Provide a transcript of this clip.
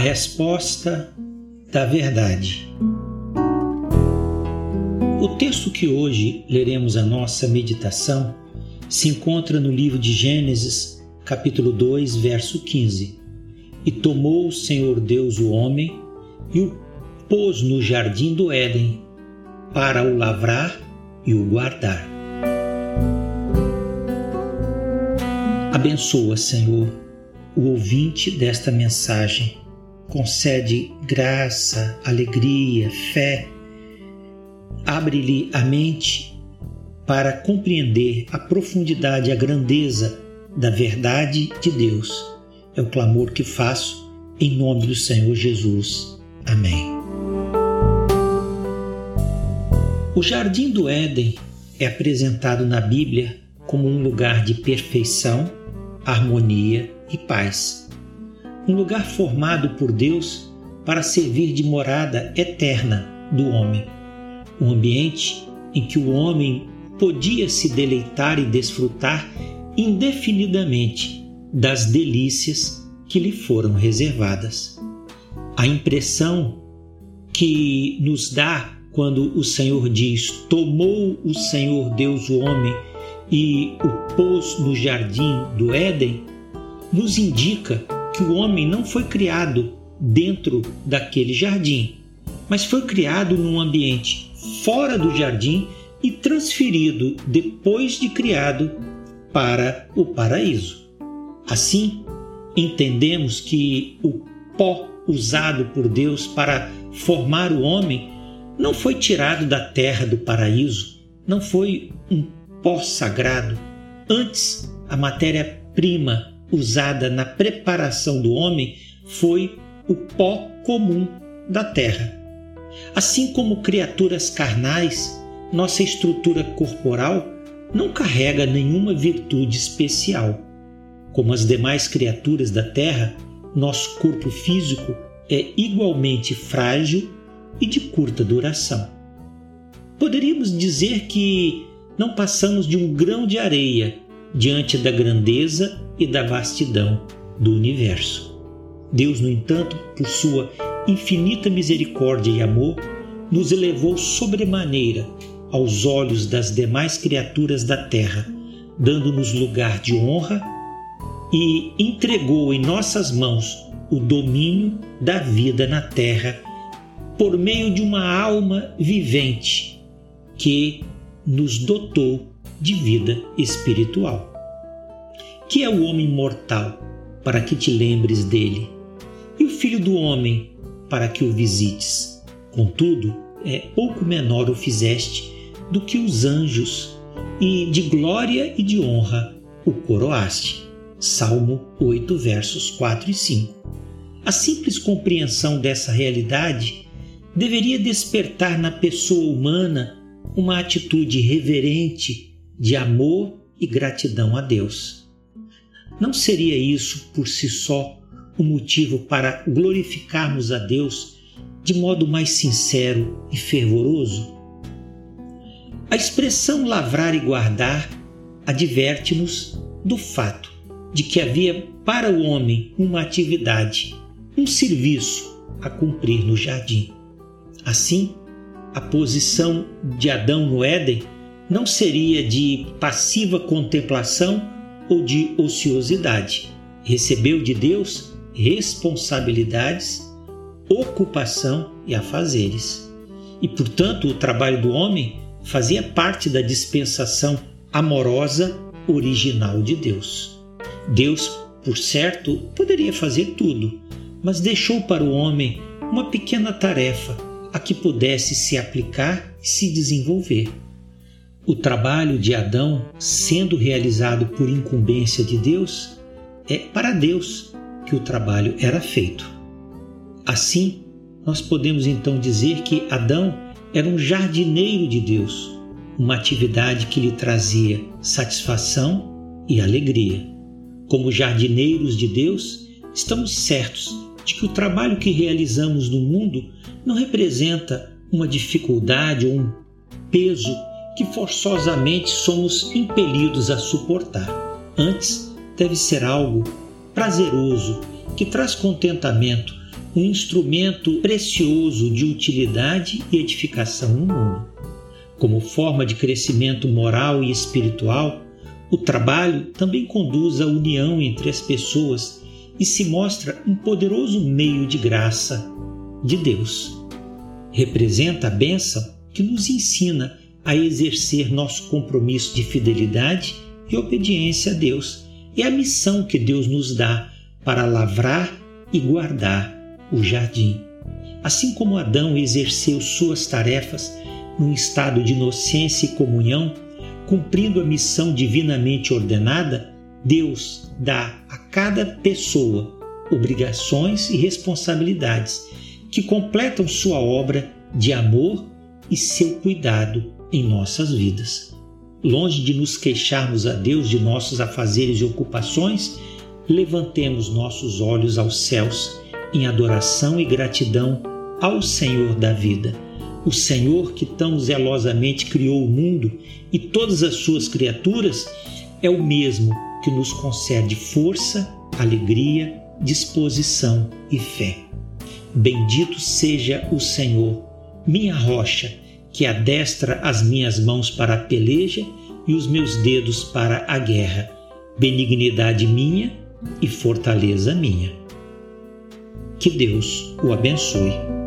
resposta da verdade. O texto que hoje leremos a nossa meditação se encontra no livro de Gênesis, capítulo 2, verso 15. E tomou o Senhor Deus o homem e o pôs no jardim do Éden para o lavrar e o guardar. Abençoa, Senhor, o ouvinte desta mensagem. Concede graça, alegria, fé. Abre-lhe a mente para compreender a profundidade e a grandeza da verdade de Deus. É o clamor que faço em nome do Senhor Jesus. Amém. O Jardim do Éden é apresentado na Bíblia como um lugar de perfeição, harmonia e paz. Um lugar formado por Deus para servir de morada eterna do homem. Um ambiente em que o homem podia se deleitar e desfrutar indefinidamente das delícias que lhe foram reservadas. A impressão que nos dá quando o Senhor diz: Tomou o Senhor Deus o homem e o pôs no jardim do Éden, nos indica que o homem não foi criado dentro daquele jardim, mas foi criado num ambiente fora do jardim e transferido, depois de criado, para o paraíso. Assim, entendemos que o pó usado por Deus para formar o homem não foi tirado da terra do paraíso, não foi um pó sagrado. Antes, a matéria-prima usada na preparação do homem foi o pó comum da terra. Assim como criaturas carnais, nossa estrutura corporal não carrega nenhuma virtude especial. Como as demais criaturas da terra, nosso corpo físico é igualmente frágil e de curta duração. Poderíamos dizer que não passamos de um grão de areia diante da grandeza e da vastidão do universo. Deus, no entanto, por sua infinita misericórdia e amor, nos elevou sobremaneira aos olhos das demais criaturas da terra, dando-nos lugar de honra e entregou em nossas mãos o domínio da vida na terra por meio de uma alma vivente que nos dotou de vida espiritual. Que é o homem mortal, para que te lembres dele, e o filho do homem, para que o visites. Contudo, é pouco menor o fizeste do que os anjos, e de glória e de honra o coroaste. Salmo 8, versos 4 e 5. A simples compreensão dessa realidade deveria despertar na pessoa humana uma atitude reverente de amor e gratidão a Deus. Não seria isso por si só o um motivo para glorificarmos a Deus de modo mais sincero e fervoroso? A expressão lavrar e guardar adverte-nos do fato de que havia para o homem uma atividade, um serviço a cumprir no jardim. Assim, a posição de Adão no Éden não seria de passiva contemplação ou de ociosidade. Recebeu de Deus responsabilidades, ocupação e afazeres. E, portanto, o trabalho do homem fazia parte da dispensação amorosa original de Deus. Deus, por certo, poderia fazer tudo, mas deixou para o homem uma pequena tarefa a que pudesse se aplicar e se desenvolver. O trabalho de Adão, sendo realizado por incumbência de Deus, é para Deus que o trabalho era feito. Assim, nós podemos então dizer que Adão era um jardineiro de Deus, uma atividade que lhe trazia satisfação e alegria. Como jardineiros de Deus, estamos certos de que o trabalho que realizamos no mundo não representa uma dificuldade ou um peso que forçosamente somos impelidos a suportar. Antes, deve ser algo prazeroso que traz contentamento, um instrumento precioso de utilidade e edificação no mundo. Como forma de crescimento moral e espiritual, o trabalho também conduz à união entre as pessoas e se mostra um poderoso meio de graça de Deus. Representa a bênção que nos ensina a exercer nosso compromisso de fidelidade e obediência a Deus e a missão que Deus nos dá para lavrar e guardar o jardim. Assim como Adão exerceu suas tarefas num estado de inocência e comunhão, cumprindo a missão divinamente ordenada, Deus dá a cada pessoa obrigações e responsabilidades que completam sua obra de amor e seu cuidado em nossas vidas. Longe de nos queixarmos a Deus de nossos afazeres e ocupações, levantemos nossos olhos aos céus em adoração e gratidão ao Senhor da vida, o Senhor que tão zelosamente criou o mundo e todas as suas criaturas, é o mesmo que nos concede força, alegria, disposição e fé. Bendito seja o Senhor, minha rocha, que adestra as minhas mãos para a peleja e os meus dedos para a guerra. Benignidade minha e fortaleza minha. Que Deus o abençoe.